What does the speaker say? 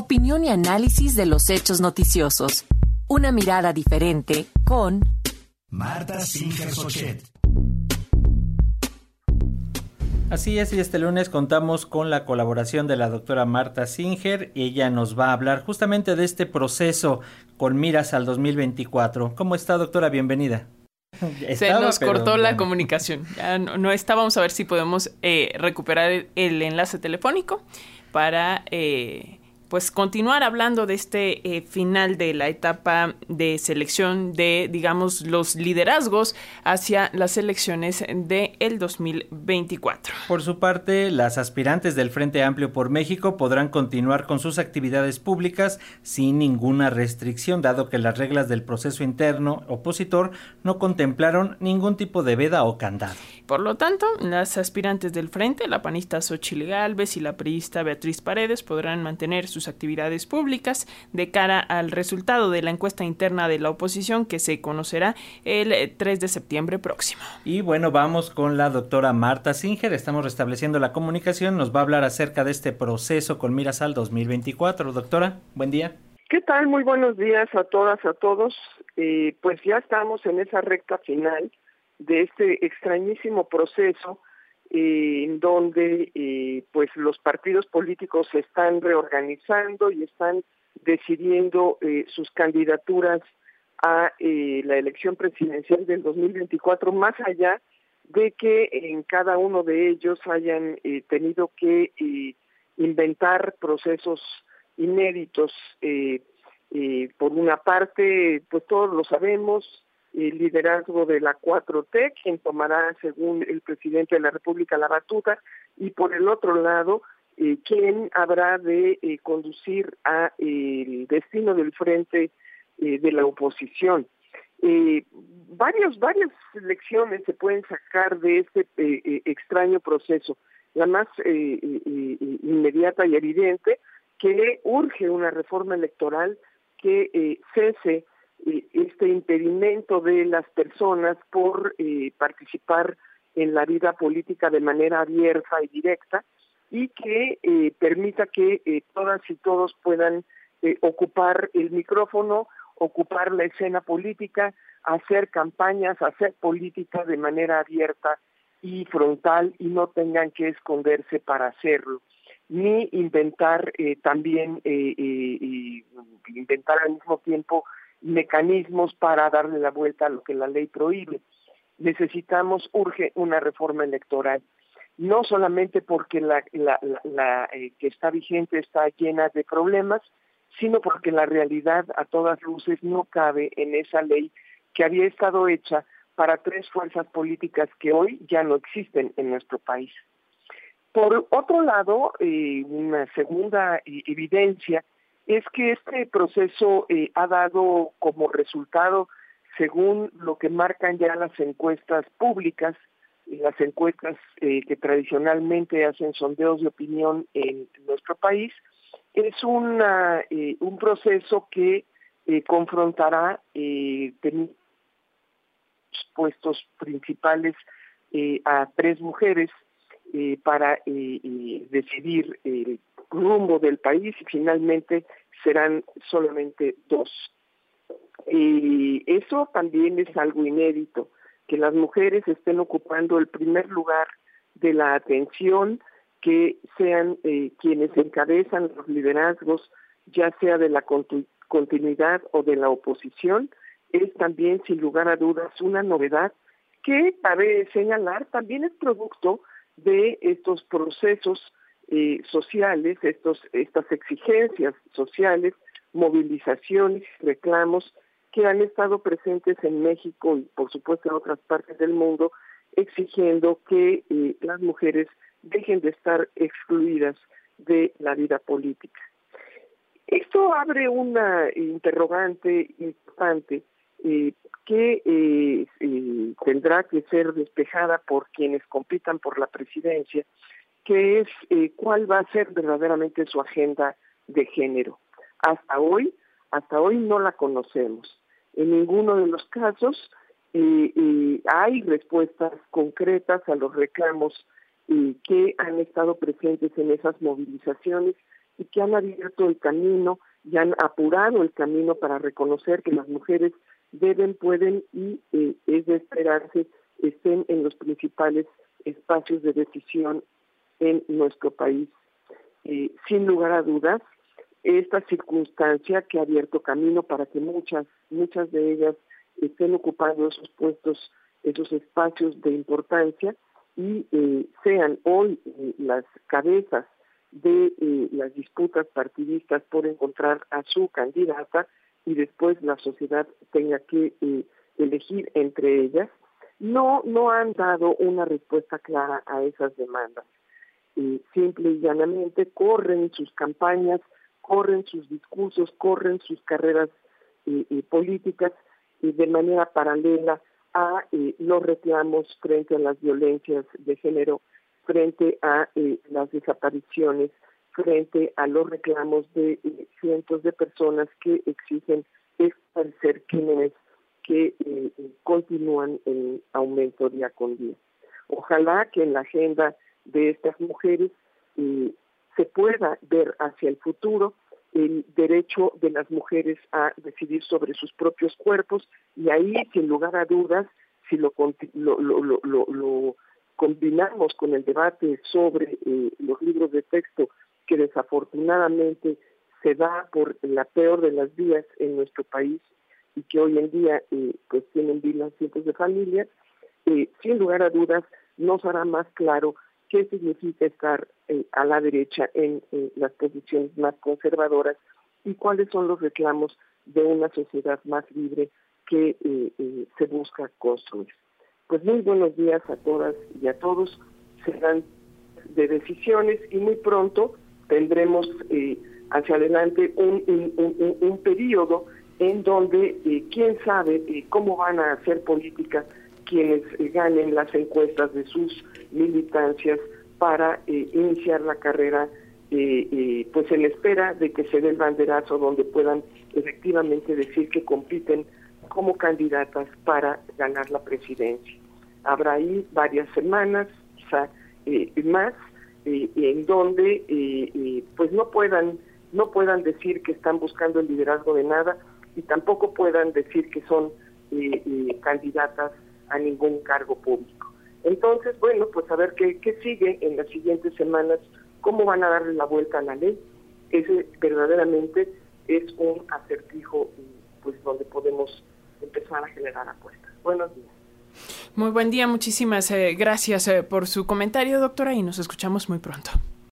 Opinión y análisis de los hechos noticiosos. Una mirada diferente con Marta Singer Sochet. Así es, y este lunes contamos con la colaboración de la doctora Marta Singer y ella nos va a hablar justamente de este proceso con miras al 2024. ¿Cómo está, doctora? Bienvenida. Se nos cortó la comunicación. Ya no, está. Vamos a ver si podemos eh, recuperar el, enlace telefónico para eh, pues continuar hablando de este eh, final de la etapa de selección de, digamos, los liderazgos hacia las elecciones de el 2024. Por su parte, las aspirantes del Frente Amplio por México podrán continuar con sus actividades públicas sin ninguna restricción, dado que las reglas del proceso interno opositor no contemplaron ningún tipo de veda o candado. Por lo tanto, las aspirantes del Frente, la panista Xochitl Galvez y la priista Beatriz Paredes podrán mantener sus actividades públicas de cara al resultado de la encuesta interna de la oposición que se conocerá el 3 de septiembre próximo. Y bueno, vamos con la doctora Marta Singer. Estamos restableciendo la comunicación. Nos va a hablar acerca de este proceso con miras al 2024. Doctora, buen día. ¿Qué tal? Muy buenos días a todas, a todos. Eh, pues ya estamos en esa recta final de este extrañísimo proceso eh, en donde eh, pues los partidos políticos se están reorganizando y están decidiendo eh, sus candidaturas a la elección presidencial del 2024 más allá de que en cada uno de ellos hayan tenido que inventar procesos inéditos por una parte pues todos lo sabemos el liderazgo de la 4T, quien tomará, según el presidente de la República, la batuta, y por el otro lado, eh, quien habrá de eh, conducir a el destino del frente eh, de la oposición. varios, varias lecciones se pueden sacar de este extraño proceso. La más inmediata y evidente, que urge una reforma electoral que cese este impedimento de las personas por eh, participar en la vida política de manera abierta y directa y que eh, permita que eh, todas y todos puedan ocupar el micrófono, ocupar la escena política, hacer campañas, hacer política de manera abierta y frontal y no tengan que esconderse para hacerlo, ni inventar también, inventar al mismo tiempo mecanismos para darle la vuelta a lo que la ley prohíbe. Necesitamos, urge una reforma electoral, no solamente porque la, la, eh, que está vigente está llena de problemas, sino porque la realidad a todas luces no cabe en esa ley que había estado hecha para tres fuerzas políticas que hoy ya no existen en nuestro país. Por otro lado, eh, una segunda eh, evidencia es que este proceso eh, ha dado como resultado, según lo que marcan ya las encuestas públicas, las encuestas eh, que tradicionalmente hacen sondeos de opinión en nuestro país, es eh, un proceso que confrontará puestos principales a tres mujeres para decidir rumbo del país y finalmente serán solamente dos. Y eso también es algo inédito, que las mujeres estén ocupando el primer lugar de la atención, que sean eh, quienes encabezan los liderazgos, ya sea de la continuidad o de la oposición, es también sin lugar a dudas una novedad que cabe señalar también es producto de estos procesos eh, sociales, estos, estas exigencias sociales, movilizaciones, reclamos que han estado presentes en México y por supuesto en otras partes del mundo, exigiendo que eh, las mujeres dejen de estar excluidas de la vida política. Esto abre una interrogante importante eh, que tendrá que ser despejada por quienes compitan por la presidencia que es eh, cuál va a ser verdaderamente su agenda de género. Hasta hoy, hasta hoy no la conocemos. En ninguno de los casos eh, eh, hay respuestas concretas a los reclamos que han estado presentes en esas movilizaciones y que han abierto el camino y han apurado el camino para reconocer que las mujeres deben, pueden y es de esperarse estén en los principales espacios de decisión en nuestro país. Eh, sin lugar a dudas, esta circunstancia que ha abierto camino para que muchas, muchas de ellas estén ocupando esos puestos, esos espacios de importancia y eh, sean hoy eh, las cabezas de las disputas partidistas por encontrar a su candidata y después la sociedad tenga que elegir entre ellas, no, no han dado una respuesta clara a esas demandas. Simple y llanamente corren sus campañas corren sus discursos, corren sus carreras eh, eh, políticas de manera paralela a eh, los reclamos frente a las violencias de género, frente a las desapariciones, frente a los reclamos de cientos de personas que exigen establecer crímenes que continúan en aumento día con día. Ojalá que en la agenda de estas mujeres se pueda ver hacia el futuro el derecho de las mujeres a decidir sobre sus propios cuerpos y ahí, sin lugar a dudas, si lo, lo, combinamos con el debate sobre eh, los libros de texto que desafortunadamente se da por la peor de las vías en nuestro país y que hoy en día eh, pues tienen vidas cientos de familias, eh, sin lugar a dudas nos hará más claro qué significa estar eh, a la derecha en las posiciones más conservadoras y cuáles son los reclamos de una sociedad más libre que eh, eh, se busca construir. Pues muy buenos días a todas y a todos. Serán de decisiones y muy pronto tendremos hacia adelante un, un, un, periodo en donde quién sabe cómo van a hacer política quienes ganen las encuestas de sus militancias para eh, iniciar la carrera, eh, eh, pues en espera de que se dé el banderazo donde puedan efectivamente decir que compiten como candidatas para ganar la presidencia. Habrá ahí varias semanas, quizá más, en donde pues no puedan no puedan decir que están buscando el liderazgo de nada y tampoco puedan decir que son candidatas a ningún cargo público. Entonces, bueno, pues a ver qué, qué sigue en las siguientes semanas, cómo van a darle la vuelta a la ley. Ese verdaderamente es un acertijo pues donde podemos empezar a generar apuestas. Buenos días. Muy buen día, muchísimas eh, gracias eh, por su comentario, doctora, y nos escuchamos muy pronto.